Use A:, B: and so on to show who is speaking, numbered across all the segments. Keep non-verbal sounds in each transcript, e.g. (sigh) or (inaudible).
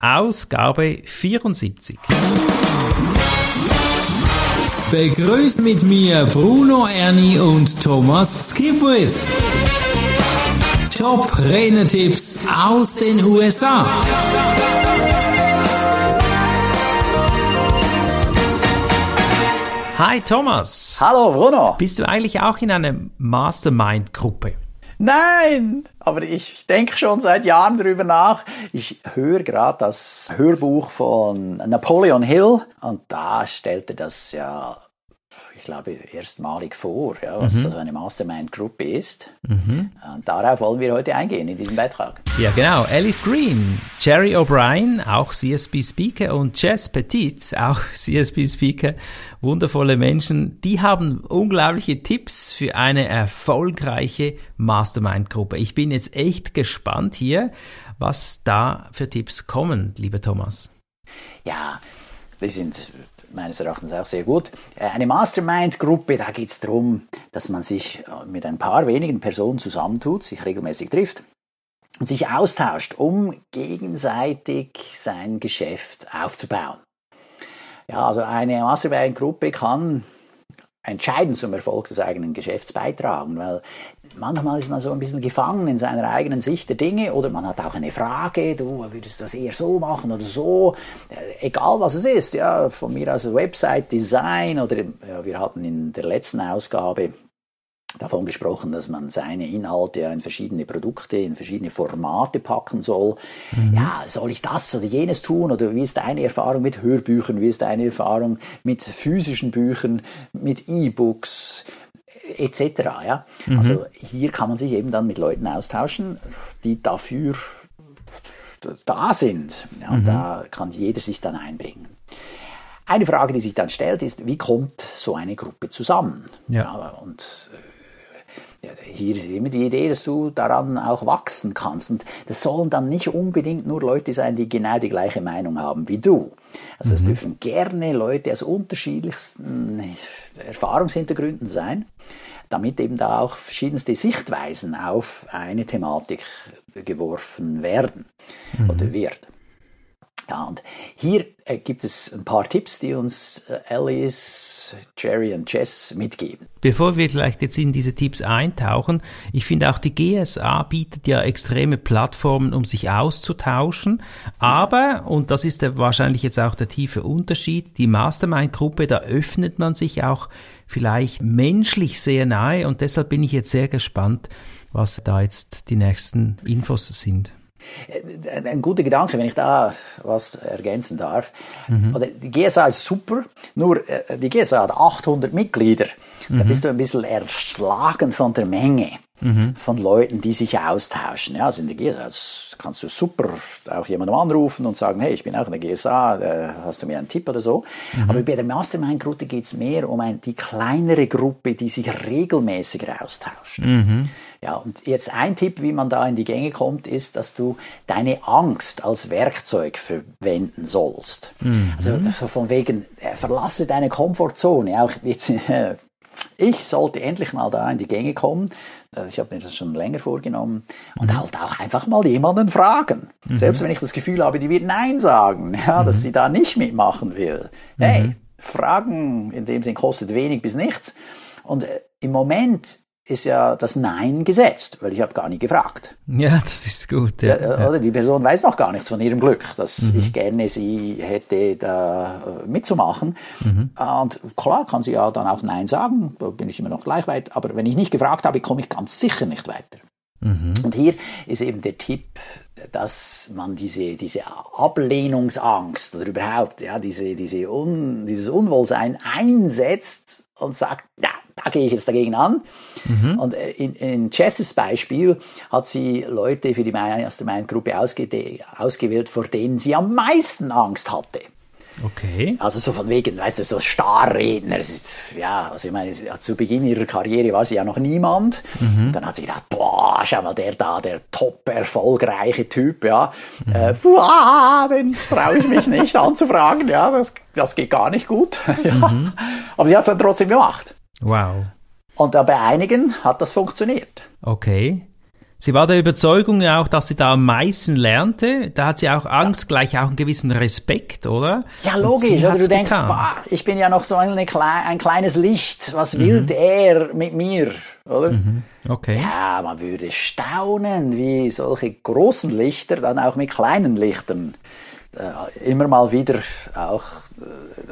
A: Ausgabe 74.
B: Begrüßt mit mir Bruno Ernie und Thomas Skipwith. Top Renner-Tipps aus den USA.
A: Hi Thomas.
C: Hallo Bruno.
A: Bist du eigentlich auch in einer Mastermind-Gruppe?
C: Nein, aber ich denke schon seit Jahren darüber nach. Ich höre gerade das Hörbuch von Napoleon Hill und da stellt er das ja ich glaube, erstmalig vor, ja, was mhm. so eine Mastermind-Gruppe ist. Mhm. Und darauf wollen wir heute eingehen in diesem Beitrag.
A: Ja, genau. Alice Green, Jerry O'Brien, auch CSB-Speaker und Jess Petit, auch (laughs) CSB-Speaker, wundervolle Menschen, die haben unglaubliche Tipps für eine erfolgreiche Mastermind-Gruppe. Ich bin jetzt echt gespannt hier, was da für Tipps kommen, lieber Thomas.
C: Ja, wir sind meines Erachtens auch sehr gut. Äh, eine Mastermind-Gruppe, da geht es darum, dass man sich äh, mit ein paar wenigen Personen zusammentut, sich regelmäßig trifft und sich austauscht, um gegenseitig sein Geschäft aufzubauen. Ja, also eine Mastermind-Gruppe kann entscheidend zum Erfolg des eigenen Geschäfts beitragen, weil manchmal ist man so ein bisschen gefangen in seiner eigenen Sicht der Dinge oder man hat auch eine Frage, du würdest das eher so machen oder so, äh, egal was es ist, ja, von mir aus Website Design oder ja, wir hatten in der letzten Ausgabe davon gesprochen, dass man seine Inhalte in verschiedene Produkte, in verschiedene Formate packen soll. Mhm. Ja, soll ich das oder jenes tun? Oder wie ist deine Erfahrung mit Hörbüchern? Wie ist deine Erfahrung mit physischen Büchern, mit E-Books? etc. Ja? Mhm. Also hier kann man sich eben dann mit Leuten austauschen, die dafür da sind. Ja, mhm. Da kann jeder sich dann einbringen. Eine Frage, die sich dann stellt, ist, wie kommt so eine Gruppe zusammen? Ja. ja und äh, hier ist immer die Idee, dass du daran auch wachsen kannst. Und das sollen dann nicht unbedingt nur Leute sein, die genau die gleiche Meinung haben wie du. Also es mhm. dürfen gerne Leute aus unterschiedlichsten Erfahrungshintergründen sein, damit eben da auch verschiedenste Sichtweisen auf eine Thematik geworfen werden mhm. oder wird. Ja, und hier äh, gibt es ein paar Tipps, die uns äh, Alice, Jerry und Jess mitgeben.
A: Bevor wir vielleicht jetzt in diese Tipps eintauchen, ich finde auch die GSA bietet ja extreme Plattformen, um sich auszutauschen. Aber, und das ist der, wahrscheinlich jetzt auch der tiefe Unterschied, die Mastermind-Gruppe, da öffnet man sich auch vielleicht menschlich sehr nahe und deshalb bin ich jetzt sehr gespannt, was da jetzt die nächsten Infos sind.
C: Äh, ein guter Gedanke, wenn ich da was ergänzen darf. Mhm. Oder die GSA ist super, nur äh, die GSA hat 800 Mitglieder. Mhm. Da bist du ein bisschen erschlagen von der Menge mhm. von Leuten, die sich austauschen. Ja, also in der GSA kannst du super auch jemandem anrufen und sagen, hey, ich bin auch in der GSA, äh, hast du mir einen Tipp oder so. Mhm. Aber bei der Mastermind-Gruppe geht es mehr um ein, die kleinere Gruppe, die sich regelmäßiger austauscht. Ja, und jetzt ein Tipp, wie man da in die Gänge kommt, ist, dass du deine Angst als Werkzeug verwenden sollst. Mhm. Also von wegen, äh, verlasse deine Komfortzone. Auch jetzt, ich sollte endlich mal da in die Gänge kommen. Äh, ich habe mir das schon länger vorgenommen. Und mhm. halt auch einfach mal jemanden fragen. Mhm. Selbst wenn ich das Gefühl habe, die wird Nein sagen, ja, dass mhm. sie da nicht mitmachen will. Hey, mhm. Fragen in dem Sinn kostet wenig bis nichts. Und äh, im Moment ist ja das Nein gesetzt, weil ich habe gar nicht gefragt.
A: Ja, das ist gut. Ja,
C: ja, Oder die Person weiß noch gar nichts von ihrem Glück, dass mhm. ich gerne sie hätte, da äh, mitzumachen. Mhm. Und klar kann sie ja dann auch Nein sagen, da bin ich immer noch gleich weit. Aber wenn ich nicht gefragt habe, komme ich ganz sicher nicht weiter. Mhm. Und hier ist eben der Tipp, dass man diese, diese Ablehnungsangst oder überhaupt ja, diese, diese Un, dieses Unwohlsein einsetzt und sagt, ja, da gehe ich jetzt dagegen an. Mhm. Und äh, in, in Jesses Beispiel hat sie Leute für die Mastermind-Gruppe ausge ausgewählt, vor denen sie am meisten Angst hatte.
A: Okay.
C: Also so von wegen, weißt du, so Starredner. Ist, ja, also ich meine, zu Beginn ihrer Karriere war sie ja noch niemand. Mhm. Dann hat sie gedacht, boah, schau mal, der da, der top erfolgreiche Typ, ja. Mhm. Äh, boah, den traue ich mich nicht (laughs) anzufragen, ja, das, das geht gar nicht gut. (laughs) ja. Mhm. Aber sie hat es dann trotzdem gemacht.
A: Wow.
C: Und bei einigen hat das funktioniert.
A: Okay. Sie war der Überzeugung ja auch, dass sie da am meisten lernte. Da hat sie auch Angst, gleich auch einen gewissen Respekt, oder?
C: Ja, logisch. Oder du denkst, boah, ich bin ja noch so eine, ein kleines Licht. Was will mhm. der mit mir? Oder? Mhm.
A: Okay.
C: Ja, man würde staunen, wie solche großen Lichter dann auch mit kleinen Lichtern äh, immer mal wieder auch äh,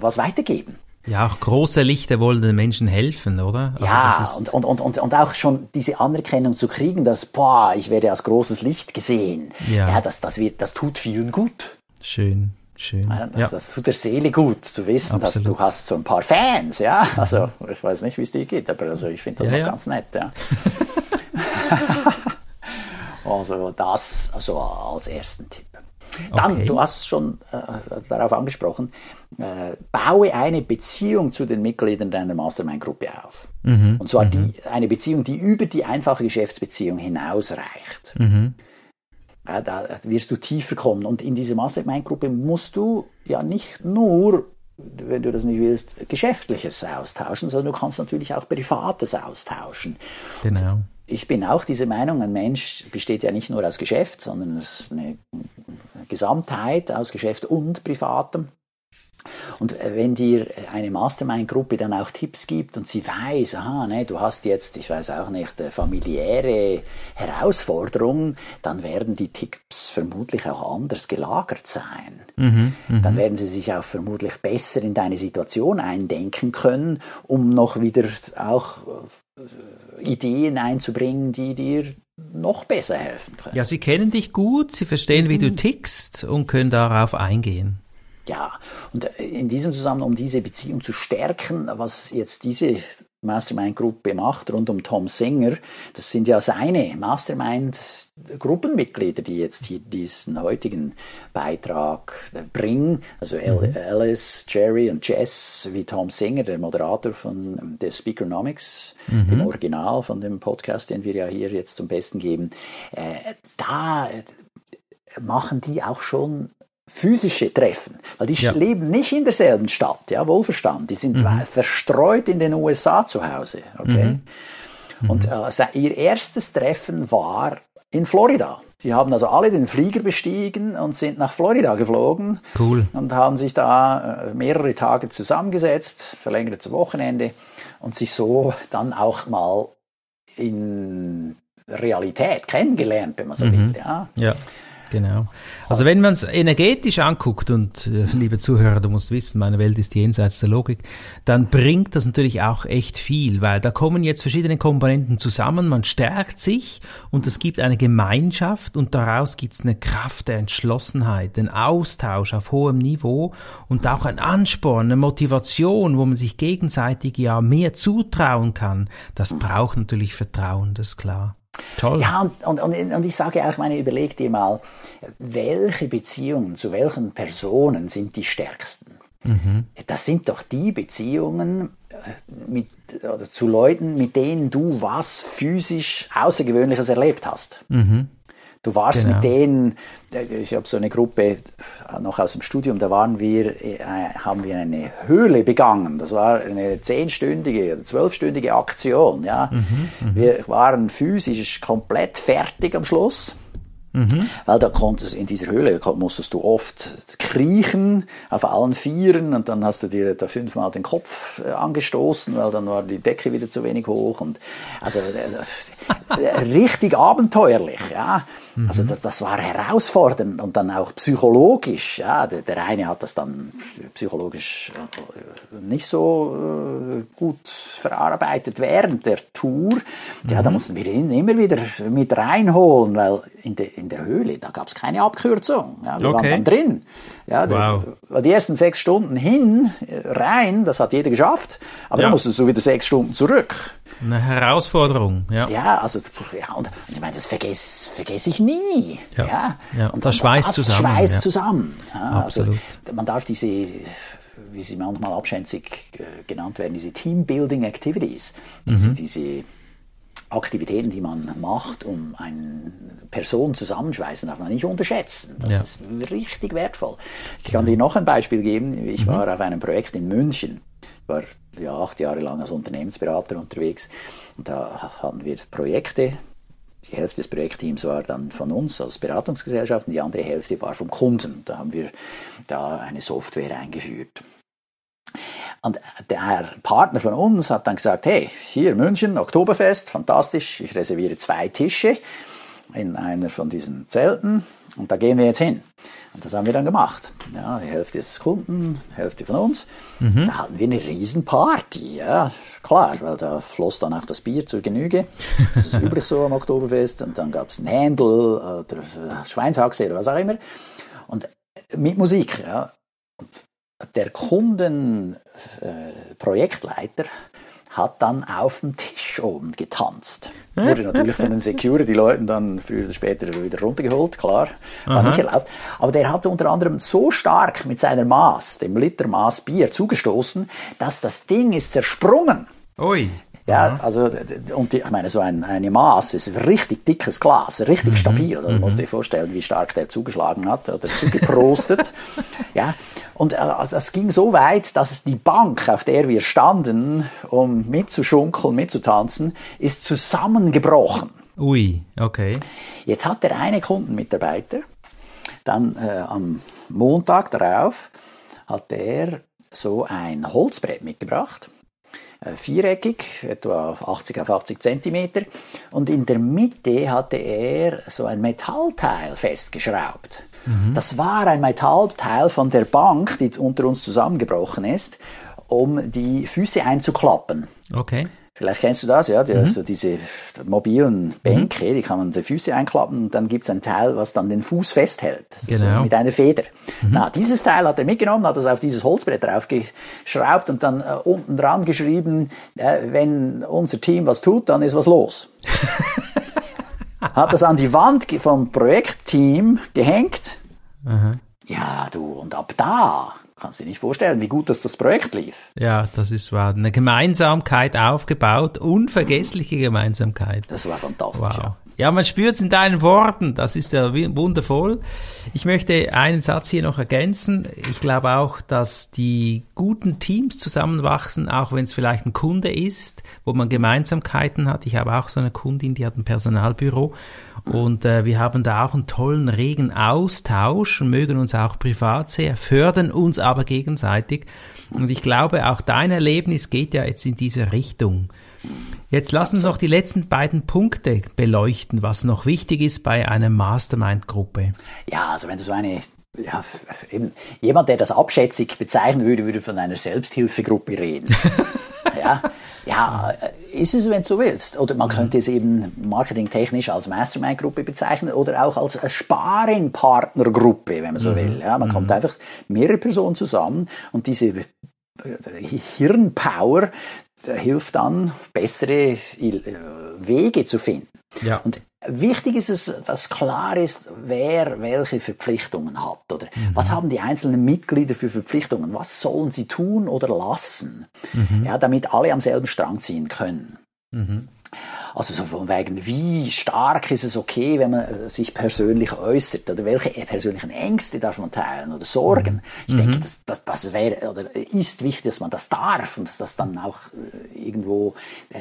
C: was weitergeben.
A: Ja, auch große Lichter wollen den Menschen helfen, oder?
C: Also ja, und, und, und, und, auch schon diese Anerkennung zu kriegen, dass, boah, ich werde als großes Licht gesehen. Ja, ja das, das, wird, das tut vielen gut.
A: Schön. Schön.
C: Ja, das, ja. das, tut der Seele gut zu wissen, Absolut. dass du hast so ein paar Fans, ja. Also ich weiß nicht, wie es dir geht, aber also ich finde das ja, noch ganz nett, ja. (laughs) (laughs) also das also als ersten Tipp. Dann, okay. du hast schon äh, darauf angesprochen, äh, baue eine Beziehung zu den Mitgliedern deiner Mastermind-Gruppe auf. Mhm. Und zwar mhm. die, eine Beziehung, die über die einfache Geschäftsbeziehung hinausreicht. Mhm. Ja, da wirst du tiefer kommen. Und in dieser Mastermind-Gruppe musst du ja nicht nur wenn du das nicht willst, Geschäftliches austauschen, sondern du kannst natürlich auch Privates austauschen. Genau. Ich bin auch dieser Meinung, ein Mensch besteht ja nicht nur aus Geschäft, sondern es ist eine Gesamtheit aus Geschäft und Privatem. Und äh, wenn dir eine Mastermind-Gruppe dann auch Tipps gibt und sie weiß, aha, ne, du hast jetzt, ich weiß auch nicht, familiäre Herausforderung, dann werden die Tipps vermutlich auch anders gelagert sein. Mhm, mh. Dann werden sie sich auch vermutlich besser in deine Situation eindenken können, um noch wieder auch Ideen einzubringen, die dir noch besser helfen können.
A: Ja, sie kennen dich gut, sie verstehen, wie du mhm. tickst und können darauf eingehen.
C: Ja, und äh, in diesem Zusammenhang, um diese Beziehung zu stärken, was jetzt diese Mastermind-Gruppe macht rund um Tom Singer, das sind ja seine Mastermind-Gruppenmitglieder, die jetzt hier diesen heutigen Beitrag bringen. Also mhm. Alice, Jerry und Jess, wie Tom Singer, der Moderator von der Speakernomics, mhm. dem Original von dem Podcast, den wir ja hier jetzt zum Besten geben. Äh, da machen die auch schon physische Treffen, weil die ja. leben nicht in derselben Stadt, ja, wohlverstanden. Die sind mhm. verstreut in den USA zu Hause, okay? Mhm. Und äh, ihr erstes Treffen war in Florida. Sie haben also alle den Flieger bestiegen und sind nach Florida geflogen.
A: Cool.
C: Und haben sich da äh, mehrere Tage zusammengesetzt, verlängertes Wochenende und sich so dann auch mal in Realität kennengelernt, wenn man so mhm. will. Ja.
A: ja. Genau. Also wenn man es energetisch anguckt, und äh, liebe Zuhörer, du musst wissen, meine Welt ist jenseits der Logik, dann bringt das natürlich auch echt viel, weil da kommen jetzt verschiedene Komponenten zusammen, man stärkt sich und es gibt eine Gemeinschaft und daraus gibt es eine Kraft der Entschlossenheit, den Austausch auf hohem Niveau und auch ein Ansporn, eine Motivation, wo man sich gegenseitig ja mehr zutrauen kann. Das braucht natürlich Vertrauen, das ist klar.
C: Toll. Ja, und, und, und, ich sage auch, meine, überleg dir mal, welche Beziehungen zu welchen Personen sind die stärksten? Mhm. Das sind doch die Beziehungen äh, mit, oder zu Leuten, mit denen du was physisch Außergewöhnliches erlebt hast. Mhm. Du warst genau. mit denen, ich habe so eine Gruppe noch aus dem Studium, da waren wir, äh, haben wir eine Höhle begangen. Das war eine zehnstündige oder zwölfstündige Aktion. Ja. Mhm, mhm. wir waren physisch komplett fertig am Schluss. Mhm. Weil da konntest in dieser Höhle musstest du oft kriechen auf allen Vieren und dann hast du dir da fünfmal den Kopf äh, angestoßen, weil dann war die Decke wieder zu wenig hoch und also äh, (laughs) richtig abenteuerlich, ja. Also mhm. das, das war herausfordernd und dann auch psychologisch. Ja, der, der eine hat das dann psychologisch äh, nicht so äh, gut verarbeitet während der Tour. Mhm. Ja, da mussten wir ihn immer wieder mit reinholen, weil in, de, in der Höhle, da gab es keine Abkürzung. Ja, wir okay. waren dann drin. Ja, wow. die, die ersten sechs Stunden hin, äh, rein, das hat jeder geschafft, aber ja. dann musstest du wieder sechs Stunden zurück.
A: Eine Herausforderung, ja.
C: Ja, also, ja, und, und ich meine, das vergesse vergess ich nie.
A: Ja. ja. ja. Und, das schweißt das zusammen.
C: schweißt ja. zusammen. Ja, also, Absolut. Also, man darf diese, wie sie manchmal abschätzig äh, genannt werden, diese Teambuilding Activities, mhm. diese Aktivitäten, die man macht, um eine Person zusammenschweißen, darf man nicht unterschätzen. Das ja. ist richtig wertvoll. Ich kann dir noch ein Beispiel geben. Ich mhm. war auf einem Projekt in München. War ja, acht Jahre lang als Unternehmensberater unterwegs und da hatten wir Projekte, die Hälfte des Projektteams war dann von uns als Beratungsgesellschaft und die andere Hälfte war vom Kunden. Da haben wir da eine Software eingeführt. Und der Partner von uns hat dann gesagt, hey, hier München, Oktoberfest, fantastisch, ich reserviere zwei Tische in einer von diesen Zelten und da gehen wir jetzt hin. Und das haben wir dann gemacht. Ja, die Hälfte ist Kunden, die Hälfte von uns. Mhm. Da hatten wir eine Riesenparty. Ja, klar, weil da floss dann auch das Bier zur Genüge. Das ist (laughs) üblich so am Oktoberfest. Und dann gab es ein Händel oder Schweinshaxe oder was auch immer. Und mit Musik. Ja. Und der Kundenprojektleiter äh, hat dann auf dem Tisch oben getanzt. Wurde natürlich von den Security-Leuten dann früher oder später wieder runtergeholt, klar, war Aha. nicht erlaubt. Aber der hat unter anderem so stark mit seiner Maß, dem Liter Maß Bier, zugestoßen, dass das Ding ist zersprungen.
A: Ui.
C: Ja, also, und ich meine, so ein, eine Maß ist richtig dickes Glas, richtig mhm. stabil. Also, mhm. musst du dir vorstellen, wie stark der zugeschlagen hat oder zugeprostet. (laughs) ja, und äh, das ging so weit, dass die Bank, auf der wir standen, um mitzuschunkeln, mitzutanzen, ist zusammengebrochen.
A: Ui, okay.
C: Jetzt hat der eine Kundenmitarbeiter dann äh, am Montag darauf hat er so ein Holzbrett mitgebracht viereckig, etwa 80 auf 80 Zentimeter. Und in der Mitte hatte er so ein Metallteil festgeschraubt. Mhm. Das war ein Metallteil von der Bank, die unter uns zusammengebrochen ist, um die Füße einzuklappen.
A: Okay.
C: Vielleicht kennst du das, ja, die, mhm. also diese mobilen Bänke, mhm. die kann man die Füße einklappen und dann gibt es ein Teil, was dann den Fuß festhält, also genau. so mit einer Feder. Mhm. Na, dieses Teil hat er mitgenommen, hat es auf dieses Holzbrett draufgeschraubt und dann äh, unten dran geschrieben, äh, wenn unser Team was tut, dann ist was los. (laughs) hat das an die Wand vom Projektteam gehängt. Ja, du, und ab da kannst du dir nicht vorstellen, wie gut das, das Projekt lief.
A: Ja, das ist wahr. Eine Gemeinsamkeit aufgebaut, unvergessliche Gemeinsamkeit.
C: Das war fantastisch. Wow. Ja.
A: Ja, man spürt es in deinen Worten. Das ist ja wundervoll. Ich möchte einen Satz hier noch ergänzen. Ich glaube auch, dass die guten Teams zusammenwachsen, auch wenn es vielleicht ein Kunde ist, wo man Gemeinsamkeiten hat. Ich habe auch so eine Kundin, die hat ein Personalbüro und äh, wir haben da auch einen tollen, regen Austausch und mögen uns auch privat sehr, fördern uns aber gegenseitig. Und ich glaube, auch dein Erlebnis geht ja jetzt in diese Richtung. Jetzt lass uns noch die letzten beiden Punkte beleuchten, was noch wichtig ist bei einer Mastermind-Gruppe.
C: Ja, also wenn du so eine ja, eben, jemand, der das abschätzig bezeichnen würde, würde von einer Selbsthilfegruppe reden. (laughs) ja, ja, ist es, wenn du willst. Oder man könnte es eben marketingtechnisch als Mastermind-Gruppe bezeichnen oder auch als Sparing-Partner-Gruppe, wenn man so mhm. will. Ja, man mhm. kommt einfach mehrere Personen zusammen und diese Hirnpower hilft dann, bessere äh, Wege zu finden. Ja. Und wichtig ist es, dass klar ist, wer welche Verpflichtungen hat oder mhm. was haben die einzelnen Mitglieder für Verpflichtungen, was sollen sie tun oder lassen, mhm. ja, damit alle am selben Strang ziehen können. Mhm. Also so von wegen, wie stark ist es okay, wenn man äh, sich persönlich äußert oder welche persönlichen Ängste darf man teilen oder Sorgen. Mhm. Ich denke, mhm. das, das, das wäre oder ist wichtig, dass man das darf und dass das dann auch äh, irgendwo äh,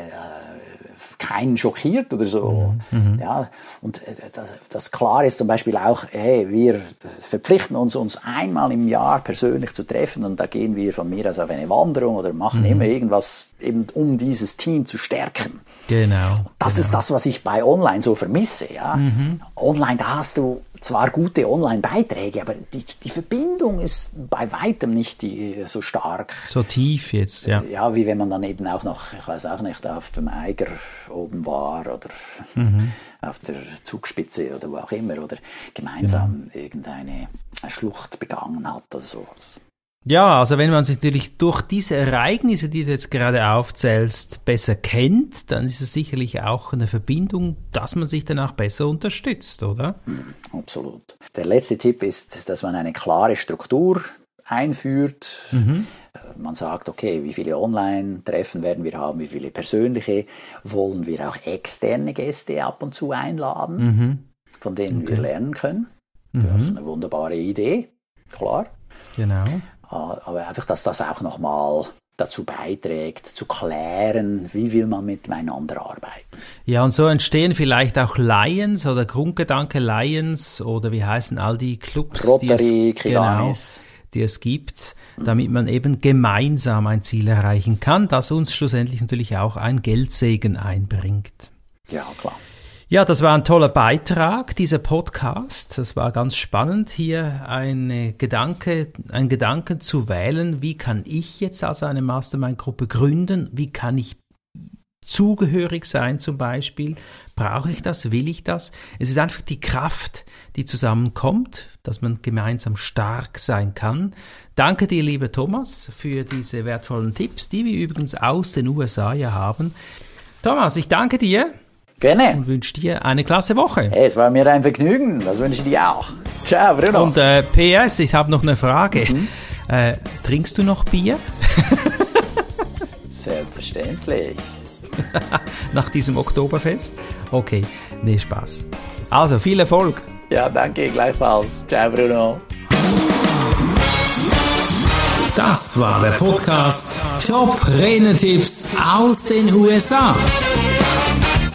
C: keinen schockiert oder so. Mhm. mhm. Ja, und äh, das, das klar ist zum Beispiel auch, hey, wir verpflichten uns, uns einmal im Jahr persönlich zu treffen und da gehen wir von mir aus auf eine Wanderung oder machen mhm. immer irgendwas, eben um dieses Team zu stärken.
A: Genau.
C: Das
A: genau.
C: ist das, was ich bei Online so vermisse. Ja? Mhm. Online, da hast du zwar gute Online-Beiträge, aber die, die Verbindung ist bei weitem nicht die, so stark.
A: So tief jetzt, ja.
C: Ja, wie wenn man dann eben auch noch, ich weiß auch nicht, auf dem Eiger oben war oder mhm. auf der Zugspitze oder wo auch immer oder gemeinsam ja. irgendeine Schlucht begangen hat oder sowas.
A: Ja, also wenn man sich natürlich durch diese Ereignisse, die du jetzt gerade aufzählst, besser kennt, dann ist es sicherlich auch eine Verbindung, dass man sich dann auch besser unterstützt, oder?
C: Mhm, absolut. Der letzte Tipp ist, dass man eine klare Struktur einführt. Mhm. Man sagt, okay, wie viele Online-Treffen werden wir haben, wie viele persönliche, wollen wir auch externe Gäste ab und zu einladen, mhm. von denen okay. wir lernen können. Das ist mhm. eine wunderbare Idee, klar.
A: Genau.
C: Aber einfach, dass das auch nochmal dazu beiträgt, zu klären, wie will man miteinander arbeiten.
A: Ja, und so entstehen vielleicht auch Lions oder Grundgedanke Lions oder wie heißen all die Clubs,
C: Rotary,
A: die es, genau, die es gibt, damit man eben gemeinsam ein Ziel erreichen kann, das uns schlussendlich natürlich auch ein Geldsegen einbringt.
C: Ja, klar.
A: Ja, das war ein toller Beitrag, dieser Podcast. Das war ganz spannend, hier eine Gedanke, einen Gedanken zu wählen. Wie kann ich jetzt also eine Mastermind-Gruppe gründen? Wie kann ich zugehörig sein zum Beispiel? Brauche ich das? Will ich das? Es ist einfach die Kraft, die zusammenkommt, dass man gemeinsam stark sein kann. Danke dir, lieber Thomas, für diese wertvollen Tipps, die wir übrigens aus den USA ja haben. Thomas, ich danke dir.
C: Gerne.
A: Und wünsche dir eine klasse Woche.
C: Hey, es war mir ein Vergnügen. Das wünsche ich dir auch. Ciao, Bruno.
A: Und äh, PS, ich habe noch eine Frage. Mhm. Äh, trinkst du noch Bier? (laughs)
C: Selbstverständlich. (laughs)
A: Nach diesem Oktoberfest? Okay, nee, Spaß. Also, viel Erfolg.
C: Ja, danke, gleichfalls. Ciao, Bruno.
B: Das war der Podcast Top Renetipps aus den USA.